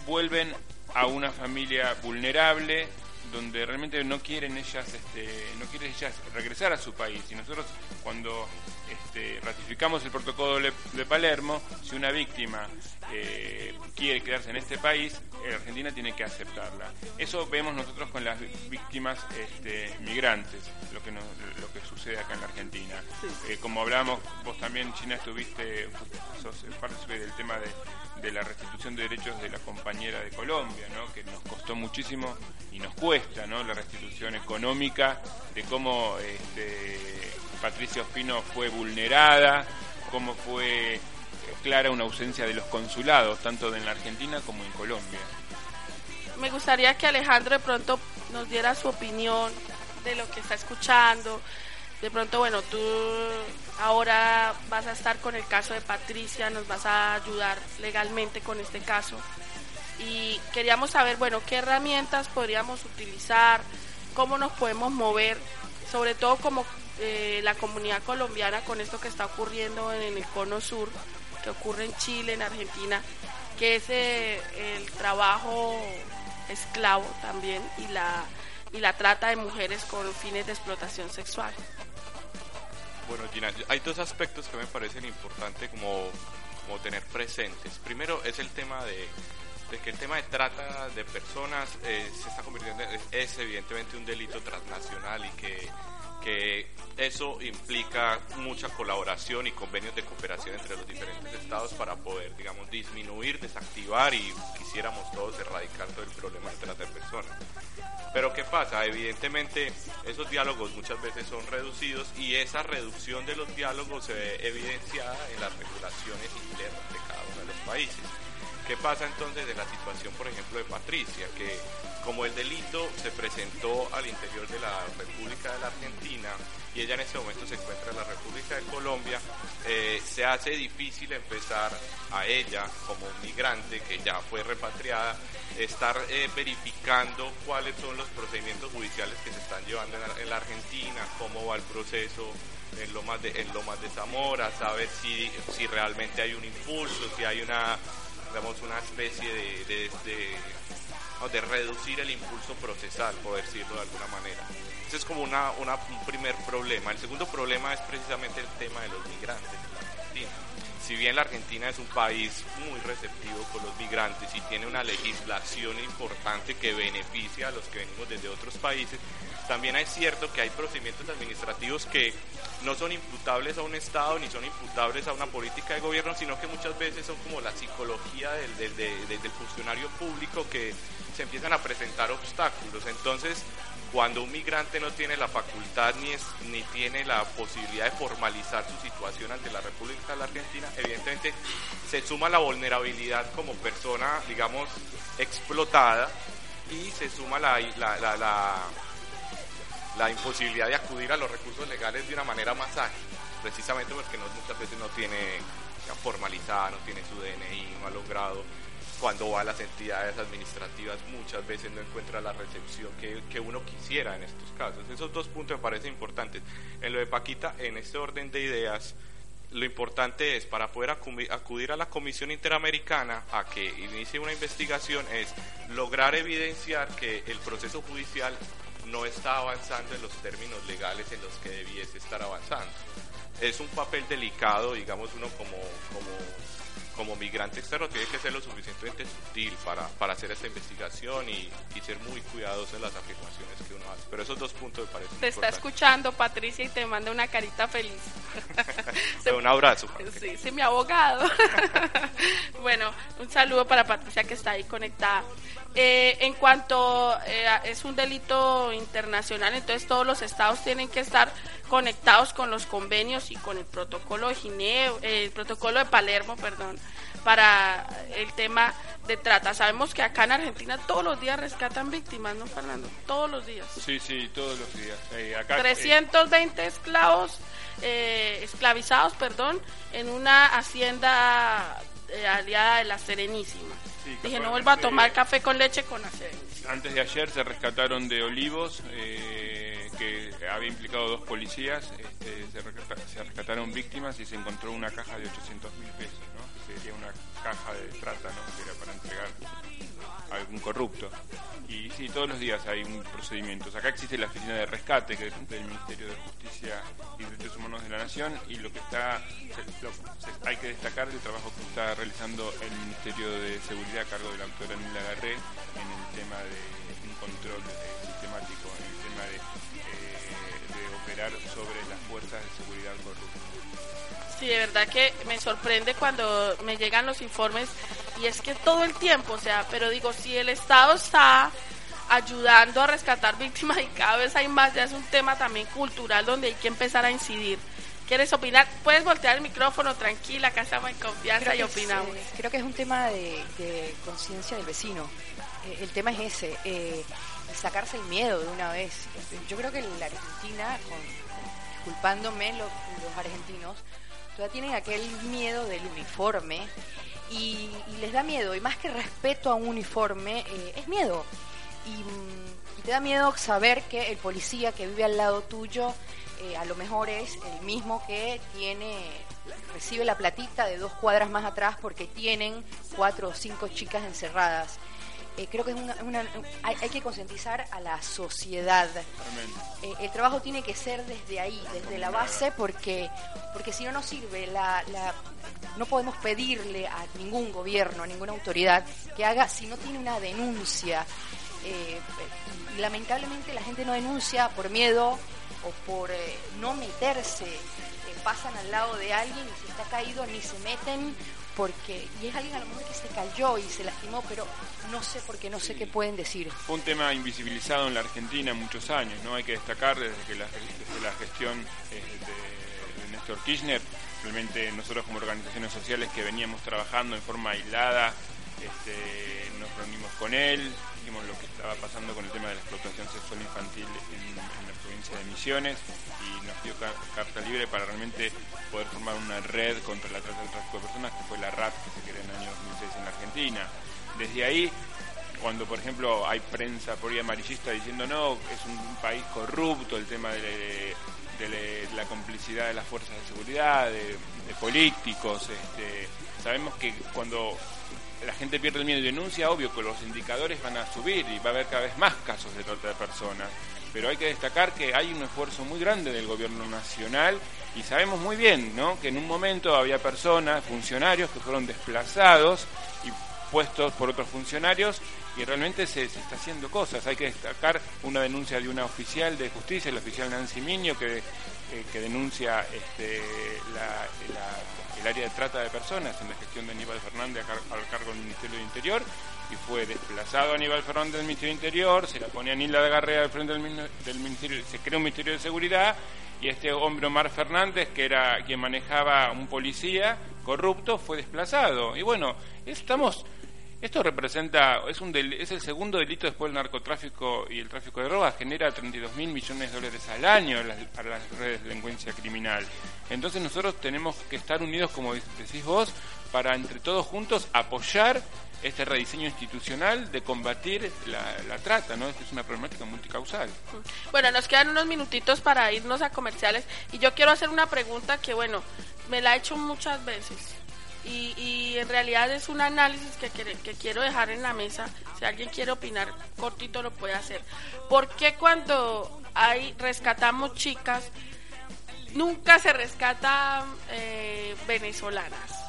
vuelven a una familia vulnerable donde realmente no quieren ellas este, no quieren ellas regresar a su país. Y nosotros cuando este, ratificamos el protocolo de Palermo si una víctima eh, quiere quedarse en este país eh, Argentina tiene que aceptarla eso vemos nosotros con las víctimas este, migrantes lo que lo que sucede acá en la Argentina eh, como hablábamos vos también China estuviste sos parte del tema de de la restitución de derechos de la compañera de Colombia, ¿no? que nos costó muchísimo y nos cuesta ¿no? la restitución económica, de cómo este, Patricia Ospino fue vulnerada, cómo fue clara una ausencia de los consulados, tanto en la Argentina como en Colombia. Me gustaría que Alejandro de pronto nos diera su opinión de lo que está escuchando, de pronto, bueno, tú ahora vas a estar con el caso de Patricia, nos vas a ayudar legalmente con este caso. Y queríamos saber, bueno, qué herramientas podríamos utilizar, cómo nos podemos mover, sobre todo como eh, la comunidad colombiana con esto que está ocurriendo en el cono sur, que ocurre en Chile, en Argentina, que es eh, el trabajo esclavo también y la, y la trata de mujeres con fines de explotación sexual. Bueno, Gina, hay dos aspectos que me parecen importantes como, como tener presentes. Primero es el tema de, que el tema de trata de personas eh, se está convirtiendo, es, es, evidentemente un delito transnacional y que, que eso implica mucha colaboración y convenios de cooperación entre los diferentes estados para poder, digamos, disminuir, desactivar y quisiéramos todos erradicar todo el problema de trata de personas. Pero ¿qué pasa? Evidentemente esos diálogos muchas veces son reducidos y esa reducción de los diálogos se ve evidenciada en las regulaciones internas de cada uno de los países. ¿Qué pasa entonces de la situación, por ejemplo, de Patricia? Que como el delito se presentó al interior de la República de la Argentina y ella en este momento se encuentra en la República de Colombia, eh, se hace difícil empezar a ella como migrante que ya fue repatriada, estar eh, verificando cuáles son los procedimientos judiciales que se están llevando en la, Argentina, cómo va el proceso en Lomas de, en Lomas de Zamora, saber si, si realmente hay un impulso, si hay una digamos, una especie de, de, reducir el impulso procesal, por decirlo de alguna manera. Ese es como una, un primer problema. El segundo problema es precisamente el tema de los migrantes en la Argentina. Si bien la Argentina es un país muy receptivo con los migrantes y tiene una legislación importante que beneficia a los que venimos desde otros países, también es cierto que hay procedimientos administrativos que no son imputables a un Estado ni son imputables a una política de gobierno, sino que muchas veces son como la psicología del, del, funcionario público que se empiezan a presentar obstáculos. Entonces, cuando un migrante no tiene la facultad ni, ni tiene la posibilidad de formalizar su situación ante la República de la Argentina, evidentemente se suma la vulnerabilidad como persona, digamos, explotada y se suma la, la, la la imposibilidad de acudir a los recursos legales de una manera más ágil, precisamente porque muchas veces no tiene formalizada, no tiene su DNI, no ha logrado cuando va a las entidades administrativas muchas veces no encuentra la recepción que, que, uno quisiera en estos casos. Esos dos puntos me parecen importantes. En lo de Paquita, en este orden de ideas, lo importante es para poder acudir a la Comisión Interamericana a que inicie una investigación es lograr evidenciar que el proceso judicial no está avanzando en los términos legales en los que debiese estar avanzando. Es un papel delicado, digamos, uno como, como como migrante externo tiene que ser lo suficientemente sutil para, para hacer esta investigación y, y, ser muy cuidadoso en las afirmaciones que uno hace. Pero esos dos puntos me parecen Te está escuchando Patricia y te manda una carita feliz. un abrazo. Sí, sí, mi abogado. bueno, un saludo para Patricia que está ahí conectada. Eh, en cuanto eh, es un delito internacional, entonces todos los estados tienen que estar conectados con los convenios y con el protocolo de Ginebra, el protocolo de Palermo, perdón, para el tema de trata. Sabemos que acá en Argentina todos los días rescatan víctimas, ¿no, Fernando? Todos los días. Sí, sí, todos los días. 320 eh, esclavos, eh, esclavizados, perdón, en una hacienda eh, aliada de la Serenísima. Dije, no vuelva a tomar café con leche con la Serenísima. Antes de ayer se rescataron de Olivos, que había implicado dos policías, este, se, rescataron víctimas y se encontró una caja de 800 mil pesos, ¿no? sería una caja de trata, ¿no? que era para entregar a algún corrupto. Y sí, todos los días hay un procedimiento. Acá existe la oficina de rescate que es del Ministerio de Justicia y Derechos Humanos de la Nación y lo que está, hay que destacar el trabajo que está realizando el Ministerio de Seguridad a cargo de la doctora Nila Garré en el tema de un control sistemático, sobre las fuerzas de seguridad corruptas. Sí, de verdad que me sorprende cuando me llegan los informes y es que todo el tiempo, o sea, pero digo, si el Estado está ayudando a rescatar víctimas y cada vez hay más, ya es un tema también cultural donde hay que empezar a incidir. ¿Quieres opinar? Puedes voltear el micrófono tranquila, acá estamos en confianza y opinamos. creo que es un tema de, conciencia del vecino. Eh, el tema es ese. Eh, sacarse el miedo de una vez. Yo creo que la Argentina, disculpándome los, argentinos, todavía tienen aquel miedo del uniforme y, les da miedo. Y más que respeto a un uniforme, eh, es miedo. Y, te da miedo saber que el policía que vive al lado tuyo eh, a lo mejor es el mismo que tiene recibe la platita de dos cuadras más atrás porque tienen cuatro o cinco chicas encerradas. Eh, creo que es una, hay, que concientizar a la sociedad. Eh, el trabajo tiene que ser desde ahí, desde la base, porque porque si no nos sirve, la, no podemos pedirle a ningún gobierno, a ninguna autoridad que haga si no tiene una denuncia. Eh, y lamentablemente la gente no denuncia por miedo o por no meterse. pasan al lado de alguien y si está caído ni se meten porque y es alguien a lo mejor que se cayó y se lastimó, pero no sé por qué, no sé qué pueden decir. Fue un tema invisibilizado en la Argentina muchos años, ¿no? Hay que destacar desde que la, desde la gestión eh, de, Néstor Kirchner, realmente nosotros como organizaciones sociales que veníamos trabajando en forma aislada, este, nos reunimos con él, dijimos lo que estaba pasando con el tema de la explotación sexual infantil en, la de Misiones y nos dio carta libre para realmente poder formar una red contra la trata del tráfico de personas, que fue la RAT que se creó en el año 2006 en la Argentina. Desde ahí cuando por ejemplo hay prensa por ahí amarillista diciendo no, es un país corrupto el tema de, la complicidad de las fuerzas de seguridad, de, políticos, este, sabemos que cuando la gente pierde el miedo y denuncia, obvio que los indicadores van a subir y va a haber cada vez más casos de trata de personas. Pero hay que destacar que hay un esfuerzo muy grande del gobierno nacional y sabemos muy bien ¿no? que en un momento había personas, funcionarios que fueron desplazados y puestos por otros funcionarios y realmente se, está haciendo cosas. Hay que destacar una denuncia de una oficial de justicia, el oficial Nancy que, eh, que denuncia este, el área de trata de personas en la gestión de Aníbal Fernández al cargo del Ministerio del Interior y fue desplazado Aníbal Fernández del Ministerio del Interior, se la pone a Nila de Garrea al frente del, del Ministerio, se creó un Ministerio de Seguridad y este hombre Omar Fernández, que era quien manejaba un policía corrupto, fue desplazado. Y bueno, estamos esto representa, es, un es el segundo delito después del narcotráfico y el tráfico de drogas, genera 32 mil millones de dólares al año para las redes de delincuencia criminal. Entonces nosotros tenemos que estar unidos, como decís vos, para entre todos juntos apoyar este rediseño institucional de combatir la, trata, ¿no? Esta es una problemática multicausal. Bueno, nos quedan unos minutitos para irnos a comerciales y yo quiero hacer una pregunta que, bueno, me la he hecho muchas veces y, en realidad es un análisis que, que, quiero dejar en la mesa. Si alguien quiere opinar cortito lo puede hacer. ¿Por qué cuando hay rescatamos chicas nunca se rescatan eh, venezolanas?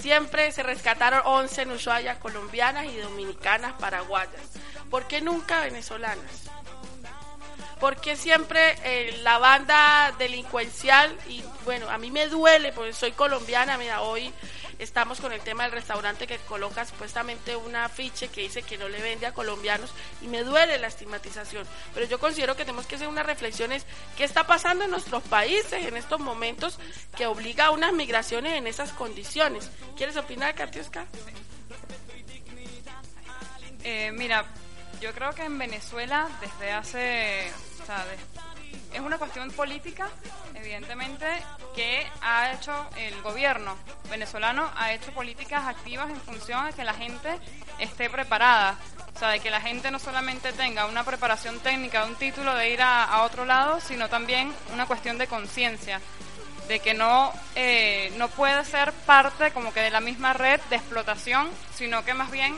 Siempre se rescataron 11 en Ushuaia, colombianas y dominicanas, paraguayas. ¿Por qué nunca venezolanas? porque siempre eh, la banda delincuencial y bueno a mí me duele porque soy colombiana mira hoy estamos con el tema del restaurante que coloca supuestamente un afiche que dice que no le vende a colombianos y me duele la estigmatización. Pero yo considero que tenemos que hacer unas reflexiones qué está pasando en nuestros países en estos momentos que obliga a unas migraciones en esas condiciones. ¿Quieres opinar, Katiuska? Eh, mira, yo creo que en Venezuela desde hace, es una cuestión política, evidentemente, que ha hecho el gobierno venezolano, ha hecho políticas activas en función de que la gente esté preparada. O sea, de que la gente no solamente tenga una preparación técnica, un título de ir a, otro lado, sino también una cuestión de conciencia de que no, eh, no puede ser parte como que de la misma red de explotación, sino que más bien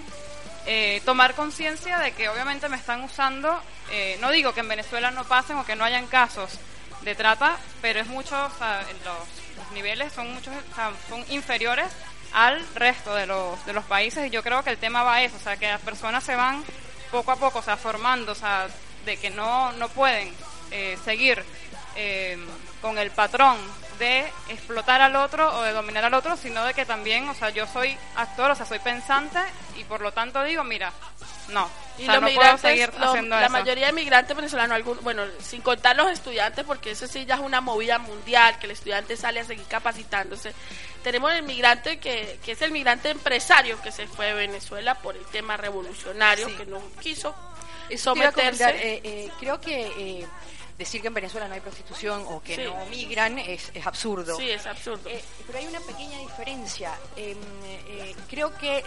eh, tomar conciencia de que obviamente me están usando, eh, no digo que en Venezuela no pasen o que no hayan casos de trata, pero es mucho, los, niveles son muchos, son inferiores al resto de los, de los países y yo creo que el tema va a eso, o sea, que las personas se van poco a poco, o sea, formando, o sea, de que no, no pueden eh, seguir con el patrón de explotar al otro o de dominar al otro, sino de que también, o sea, yo soy actor, o sea, soy pensante y por lo tanto digo, mira, no, y no puedo seguir haciendo la mayoría de migrantes venezolanos, algún, bueno, sin contar los estudiantes, porque eso sí ya es una movida mundial, que el estudiante sale a seguir capacitándose. Tenemos el migrante que, que es el migrante empresario que se fue de Venezuela por el tema revolucionario, que no quiso someterse. Eh, eh, creo que eh, decir que en Venezuela no hay prostitución o que no migran es, es, absurdo. Sí, es absurdo. Eh, pero hay una pequeña diferencia. Em, eh, creo que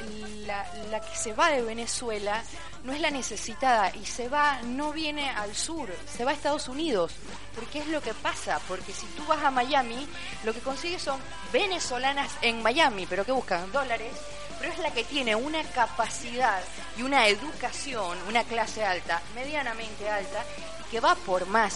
la, la, que se va de Venezuela no es la necesitada y se va, no viene al sur, se va a Estados Unidos. Porque es lo que pasa, porque si tú vas a Miami, lo que consigues son venezolanas en Miami, pero que buscan dólares, pero es la que tiene una capacidad y una educación, una clase alta, medianamente alta, que va por más.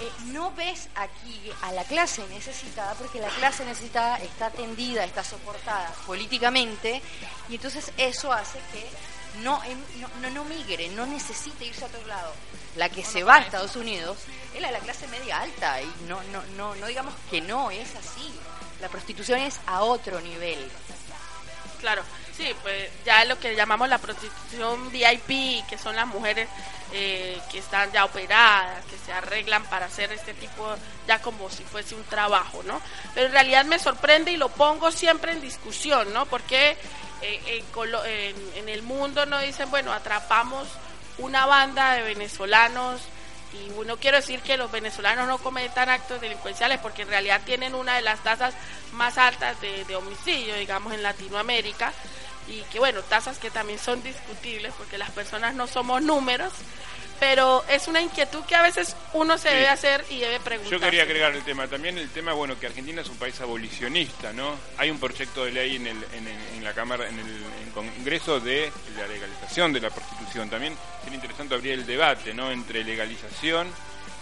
Eh, no ves aquí a la clase necesitada porque la clase necesitada está atendida, está soportada políticamente y entonces eso hace que no, em, no, no, migre, no necesite irse a otro lado. La que se va a Estados Unidos es la de la clase media alta y no, no, no, no digamos que no, es así. La prostitución es a otro nivel. Claro. Sí, pues ya lo que llamamos la prostitución VIP, que son las mujeres eh, que están ya operadas, que se arreglan para hacer este tipo, ya como si fuese un trabajo, ¿no? Pero en realidad me sorprende y lo pongo siempre en discusión, ¿no? Porque eh, en, en el mundo no dicen, bueno, atrapamos una banda de venezolanos y no quiero decir que los venezolanos no cometan actos delincuenciales porque en realidad tienen una de las tasas más altas de, homicidio, digamos, en Latinoamérica y que bueno, tasas que también son discutibles porque las personas no somos números, pero es una inquietud que a veces uno se debe hacer y debe preguntar. Yo quería agregar el tema, también el tema, bueno, que Argentina es un país abolicionista, ¿no? Hay un proyecto de ley en, el, en, la Cámara, en el Congreso de la legalización de la prostitución. También sería interesante abrir el debate, ¿no? Entre legalización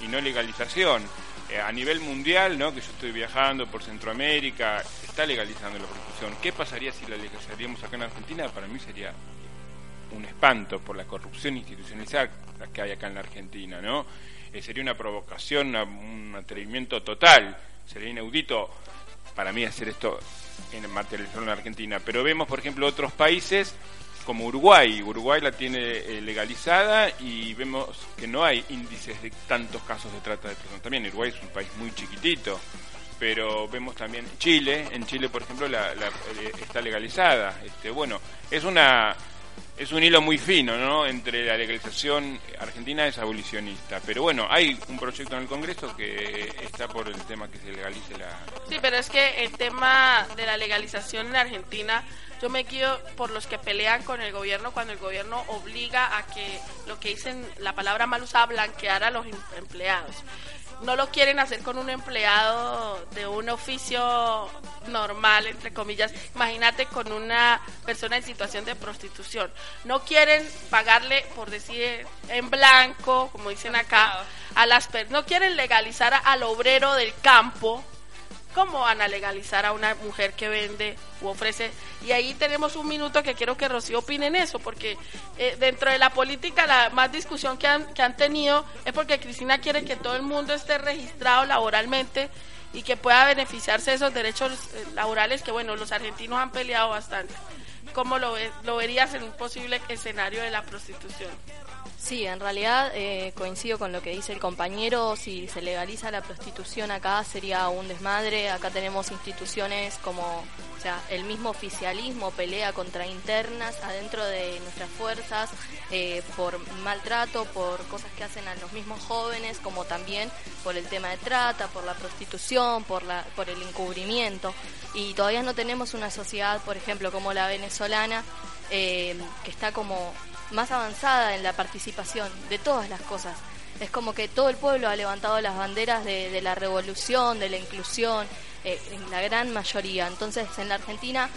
y no legalización. Eh, a nivel mundial, ¿no? Que yo estoy viajando por Centroamérica, se está legalizando la prostitución. ¿Qué pasaría si la legalizaríamos acá en Argentina? Para mí sería un espanto por la corrupción institucionalizada que hay acá en la Argentina, ¿no? Eh, sería una provocación, un atrevimiento total, sería inaudito para mí hacer esto en materializarlo en la Argentina, pero vemos, por ejemplo, otros países como Uruguay, Uruguay la tiene eh, legalizada y vemos que no hay índices de tantos casos de trata de personas. También Uruguay es un país muy chiquitito, pero vemos también Chile, en Chile, por ejemplo, la, eh, está legalizada. Este, bueno, es una es un hilo muy fino, ¿no? Entre la legalización argentina es abolicionista. Pero bueno, hay un proyecto en el Congreso que está por el tema que se legalice la. Sí, pero es que el tema de la legalización en Argentina, yo me guío por los que pelean con el gobierno cuando el gobierno obliga a que lo que dicen la palabra mal usada, blanquear a los em-, empleados no lo quieren hacer con un empleado de un oficio normal, entre comillas. Imagínate con una persona en situación de prostitución. No quieren pagarle, por decir, en blanco, como dicen acá, a las no quieren legalizar al obrero del campo ¿Cómo van a legalizar a una mujer que vende u ofrece? Y ahí tenemos un minuto que quiero que Rocío opine en eso, porque eh, dentro de la política la más discusión que han, que han tenido es porque Cristina quiere que todo el mundo esté registrado laboralmente y que pueda beneficiarse de esos derechos eh, laborales que, bueno, los argentinos han peleado bastante. ¿Cómo lo, lo verías en un posible escenario de la prostitución? Sí, en realidad eh, coincido con lo que dice el compañero. Si se legaliza la prostitución acá sería un desmadre. Acá tenemos instituciones como, o sea, el mismo oficialismo pelea contra internas adentro de nuestras fuerzas eh, por maltrato, por cosas que hacen a los mismos jóvenes, como también por el tema de trata, por la prostitución, por la, por el encubrimiento. Y todavía no tenemos una sociedad, por ejemplo, como la venezolana, eh, que está como más avanzada en la participación de todas las cosas. Es como que todo el pueblo ha levantado las banderas de, la revolución, de la inclusión, eh, en la gran mayoría. Entonces, en la Argentina,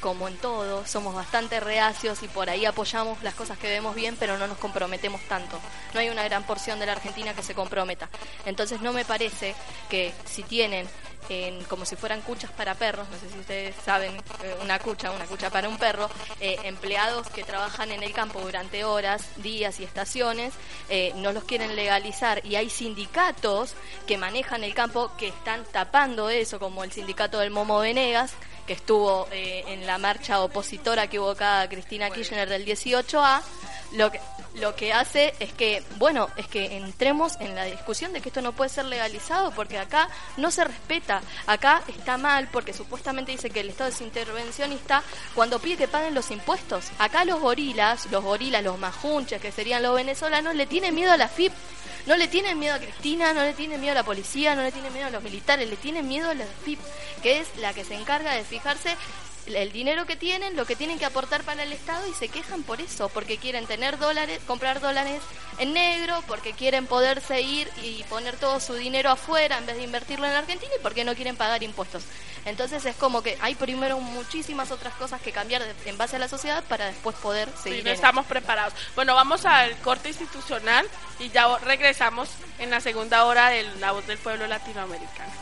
como en todo, somos bastante reacios y por ahí apoyamos las cosas que vemos bien, pero no nos comprometemos tanto. No hay una gran porción de la Argentina que se comprometa. Entonces, no me parece que si tienen en, como si fueran cuchas para perros, no sé si ustedes saben, eh, una cucha, una cucha para un perro, eh, empleados que trabajan en el campo durante horas, días y estaciones, eh, no los quieren legalizar. Y hay sindicatos que manejan el campo que están tapando eso, como el sindicato del Momo Venegas, que estuvo en la marcha opositora que hubo acá Cristina Kirchner del 18A, lo que, lo que hace es que, bueno, es que entremos en la discusión de que esto no puede ser legalizado porque acá no se respeta, acá está mal porque supuestamente dice que el Estado es intervencionista cuando pide que paguen los impuestos. Acá los gorilas, los gorilas, los majunches que serían los venezolanos, le tienen miedo a la FIP. No le tienen miedo a Cristina, no le tienen miedo a la policía, no le tienen miedo a los militares, le tienen miedo a la FIP, que es la que se encarga de fijarse el dinero que tienen, lo que tienen que aportar para el Estado y se quejan por eso, porque quieren tener dólares, comprar dólares en negro, porque quieren poderse ir y poner todo su dinero afuera en vez de invertirlo en Argentina y porque no quieren pagar impuestos. Entonces es como que hay primero muchísimas otras cosas que cambiar en base a la sociedad para después poder seguir. Sí, no estamos preparados. Bueno, vamos al corte institucional y ya regresamos en la segunda hora de La Voz del Pueblo Latinoamericano.